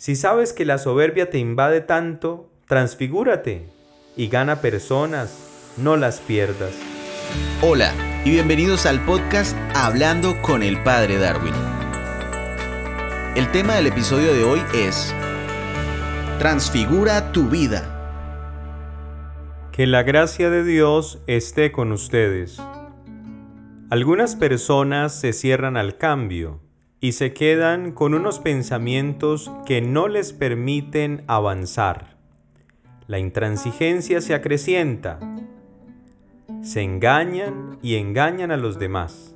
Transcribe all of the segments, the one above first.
Si sabes que la soberbia te invade tanto, transfigúrate y gana personas, no las pierdas. Hola y bienvenidos al podcast Hablando con el Padre Darwin. El tema del episodio de hoy es Transfigura tu vida. Que la gracia de Dios esté con ustedes. Algunas personas se cierran al cambio y se quedan con unos pensamientos que no les permiten avanzar. La intransigencia se acrecienta. Se engañan y engañan a los demás.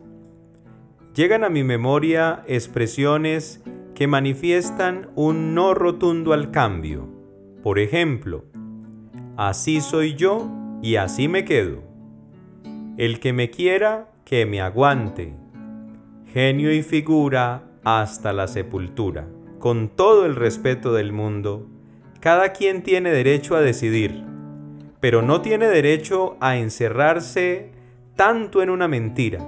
Llegan a mi memoria expresiones que manifiestan un no rotundo al cambio. Por ejemplo, así soy yo y así me quedo. El que me quiera, que me aguante, genio y figura hasta la sepultura. Con todo el respeto del mundo, cada quien tiene derecho a decidir, pero no tiene derecho a encerrarse tanto en una mentira.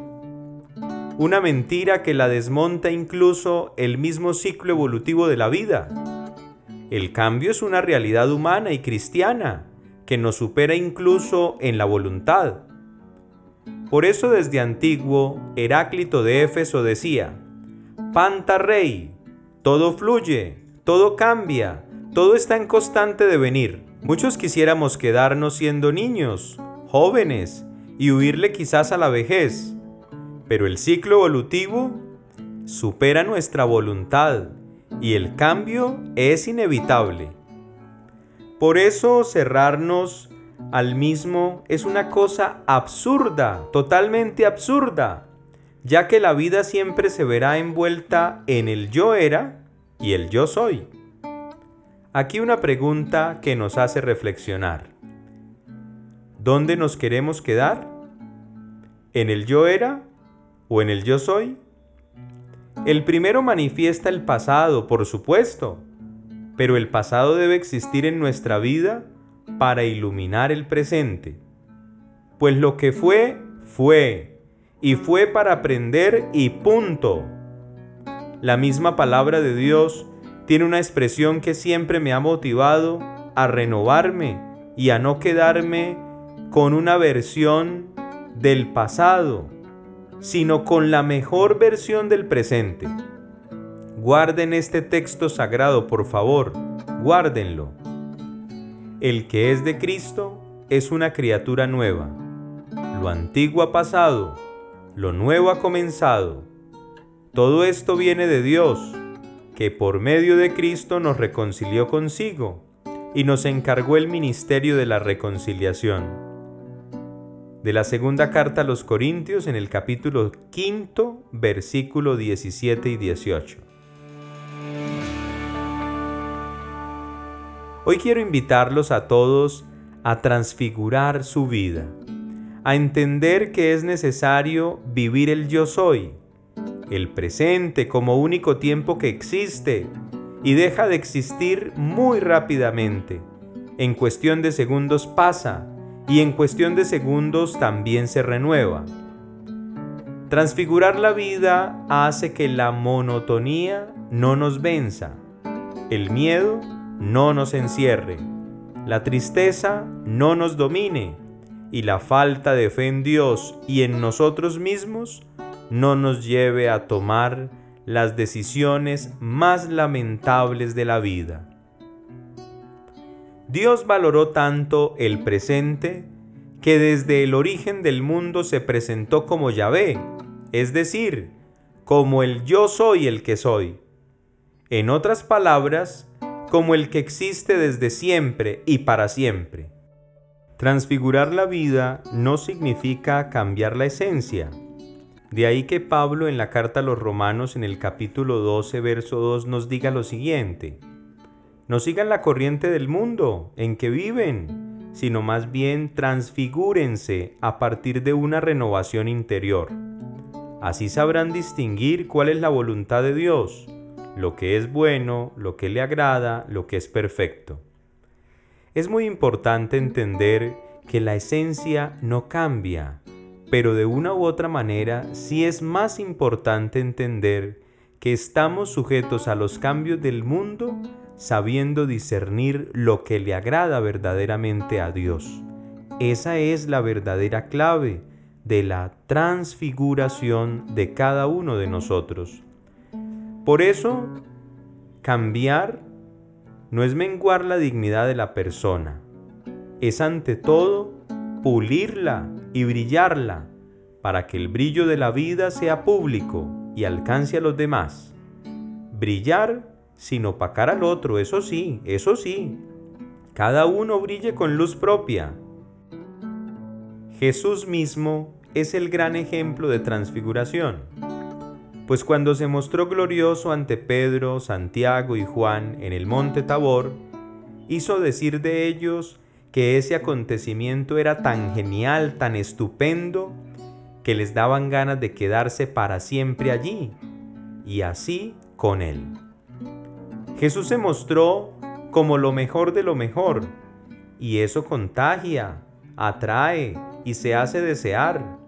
Una mentira que la desmonta incluso el mismo ciclo evolutivo de la vida. El cambio es una realidad humana y cristiana que nos supera incluso en la voluntad. Por eso desde antiguo Heráclito de Éfeso decía, Panta rey, todo fluye, todo cambia, todo está en constante devenir. Muchos quisiéramos quedarnos siendo niños, jóvenes, y huirle quizás a la vejez, pero el ciclo evolutivo supera nuestra voluntad y el cambio es inevitable. Por eso cerrarnos al mismo es una cosa absurda, totalmente absurda, ya que la vida siempre se verá envuelta en el yo era y el yo soy. Aquí una pregunta que nos hace reflexionar. ¿Dónde nos queremos quedar? ¿En el yo era o en el yo soy? El primero manifiesta el pasado, por supuesto, pero el pasado debe existir en nuestra vida para iluminar el presente. Pues lo que fue, fue, y fue para aprender y punto. La misma palabra de Dios tiene una expresión que siempre me ha motivado a renovarme y a no quedarme con una versión del pasado, sino con la mejor versión del presente. Guarden este texto sagrado, por favor, guárdenlo. El que es de Cristo es una criatura nueva. Lo antiguo ha pasado, lo nuevo ha comenzado. Todo esto viene de Dios, que por medio de Cristo nos reconcilió consigo y nos encargó el ministerio de la reconciliación. De la segunda carta a los Corintios en el capítulo quinto, versículo 17 y 18. Hoy quiero invitarlos a todos a transfigurar su vida, a entender que es necesario vivir el yo soy, el presente como único tiempo que existe y deja de existir muy rápidamente. En cuestión de segundos pasa y en cuestión de segundos también se renueva. Transfigurar la vida hace que la monotonía no nos venza, el miedo no nos encierre, la tristeza no nos domine y la falta de fe en Dios y en nosotros mismos no nos lleve a tomar las decisiones más lamentables de la vida. Dios valoró tanto el presente que desde el origen del mundo se presentó como Yahvé, es decir, como el yo soy el que soy. En otras palabras, como el que existe desde siempre y para siempre. Transfigurar la vida no significa cambiar la esencia. De ahí que Pablo en la carta a los romanos en el capítulo 12, verso 2 nos diga lo siguiente. No sigan la corriente del mundo en que viven, sino más bien transfigúrense a partir de una renovación interior. Así sabrán distinguir cuál es la voluntad de Dios lo que es bueno, lo que le agrada, lo que es perfecto. Es muy importante entender que la esencia no cambia, pero de una u otra manera sí es más importante entender que estamos sujetos a los cambios del mundo sabiendo discernir lo que le agrada verdaderamente a Dios. Esa es la verdadera clave de la transfiguración de cada uno de nosotros. Por eso, cambiar no es menguar la dignidad de la persona, es ante todo pulirla y brillarla para que el brillo de la vida sea público y alcance a los demás. Brillar sin opacar al otro, eso sí, eso sí. Cada uno brille con luz propia. Jesús mismo es el gran ejemplo de transfiguración, pues cuando se mostró glorioso ante Pedro, Santiago y Juan en el monte Tabor, hizo decir de ellos que ese acontecimiento era tan genial, tan estupendo, que les daban ganas de quedarse para siempre allí, y así con él. Jesús se mostró como lo mejor de lo mejor, y eso contagia, atrae y se hace desear.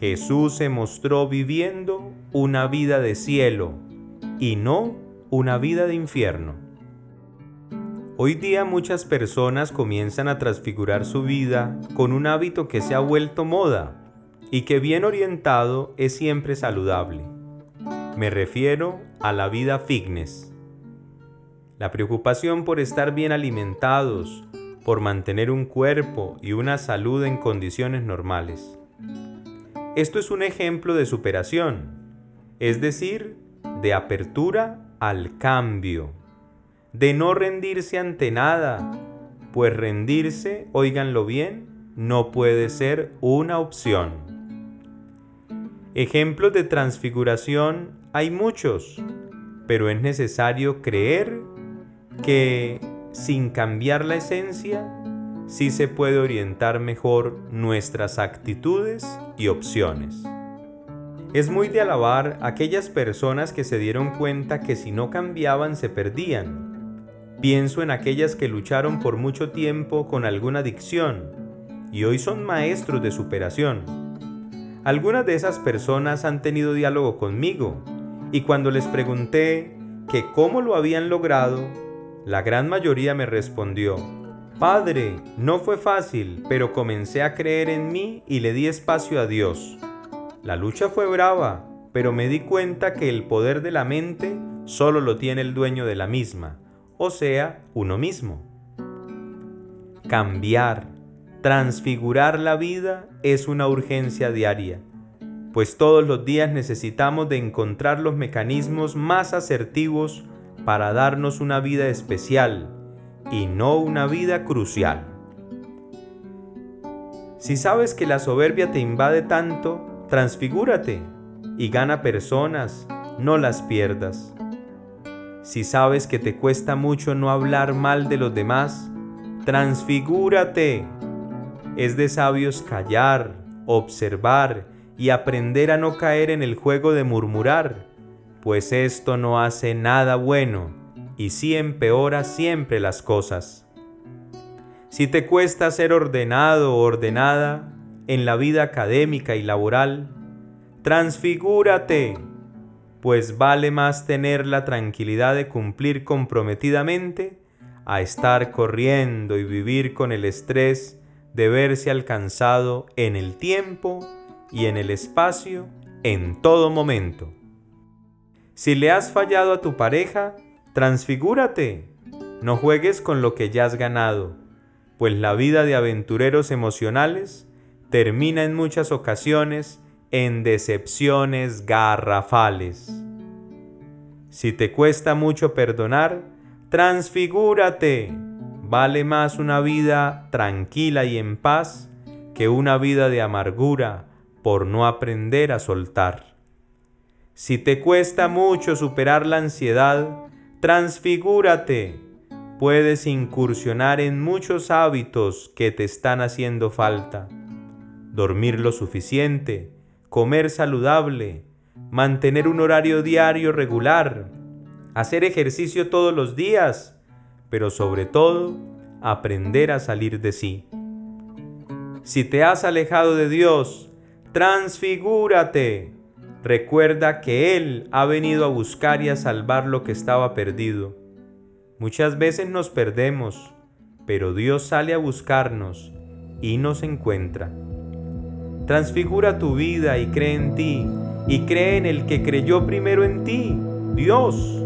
Jesús se mostró viviendo una vida de cielo y no una vida de infierno. Hoy día muchas personas comienzan a transfigurar su vida con un hábito que se ha vuelto moda y que bien orientado es siempre saludable. Me refiero a la vida fitness. La preocupación por estar bien alimentados, por mantener un cuerpo y una salud en condiciones normales. Esto es un ejemplo de superación, es decir, de apertura al cambio, de no rendirse ante nada, pues rendirse, oíganlo bien, no puede ser una opción. Ejemplos de transfiguración hay muchos, pero es necesario creer que sin cambiar la esencia, sí se puede orientar mejor nuestras actitudes y opciones. Es muy de alabar aquellas personas que se dieron cuenta que si no cambiaban se perdían. Pienso en aquellas que lucharon por mucho tiempo con alguna adicción y hoy son maestros de superación. Algunas de esas personas han tenido diálogo conmigo y cuando les pregunté que cómo lo habían logrado, la gran mayoría me respondió, Padre, no fue fácil, pero comencé a creer en mí y le di espacio a Dios. La lucha fue brava, pero me di cuenta que el poder de la mente solo lo tiene el dueño de la misma, o sea, uno mismo. Cambiar, transfigurar la vida es una urgencia diaria, pues todos los días necesitamos de encontrar los mecanismos más asertivos para darnos una vida especial y no una vida crucial. Si sabes que la soberbia te invade tanto, transfigúrate y gana personas, no las pierdas. Si sabes que te cuesta mucho no hablar mal de los demás, transfigúrate. Es de sabios callar, observar y aprender a no caer en el juego de murmurar pues esto no hace nada bueno y sí empeora siempre las cosas. Si te cuesta ser ordenado o ordenada en la vida académica y laboral, transfigúrate, pues vale más tener la tranquilidad de cumplir comprometidamente a estar corriendo y vivir con el estrés de verse alcanzado en el tiempo y en el espacio en todo momento. Si le has fallado a tu pareja, transfigúrate. No juegues con lo que ya has ganado, pues la vida de aventureros emocionales termina en muchas ocasiones en decepciones garrafales. Si te cuesta mucho perdonar, transfigúrate. Vale más una vida tranquila y en paz que una vida de amargura por no aprender a soltar. Si te cuesta mucho superar la ansiedad, transfigúrate. Puedes incursionar en muchos hábitos que te están haciendo falta. Dormir lo suficiente, comer saludable, mantener un horario diario regular, hacer ejercicio todos los días, pero sobre todo, aprender a salir de sí. Si te has alejado de Dios, transfigúrate Recuerda que Él ha venido a buscar y a salvar lo que estaba perdido. Muchas veces nos perdemos, pero Dios sale a buscarnos y nos encuentra. Transfigura tu vida y cree en ti, y cree en el que creyó primero en ti, Dios.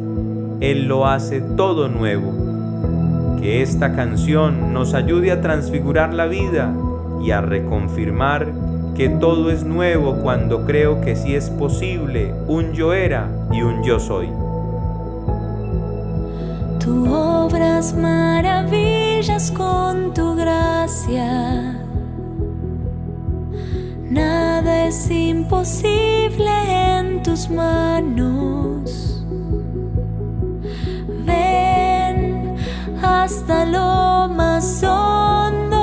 Él lo hace todo nuevo. Que esta canción nos ayude a transfigurar la vida y a reconfirmar que todo es nuevo cuando creo que sí es posible un yo era y un yo soy. Tú obras maravillas con tu gracia. Nada es imposible en tus manos. Ven hasta lo más hondo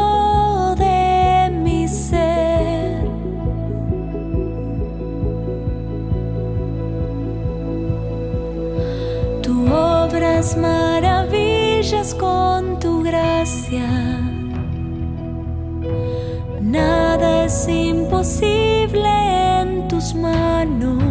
Tú obras maravillas con tu gracia. Nada es imposible en tus manos.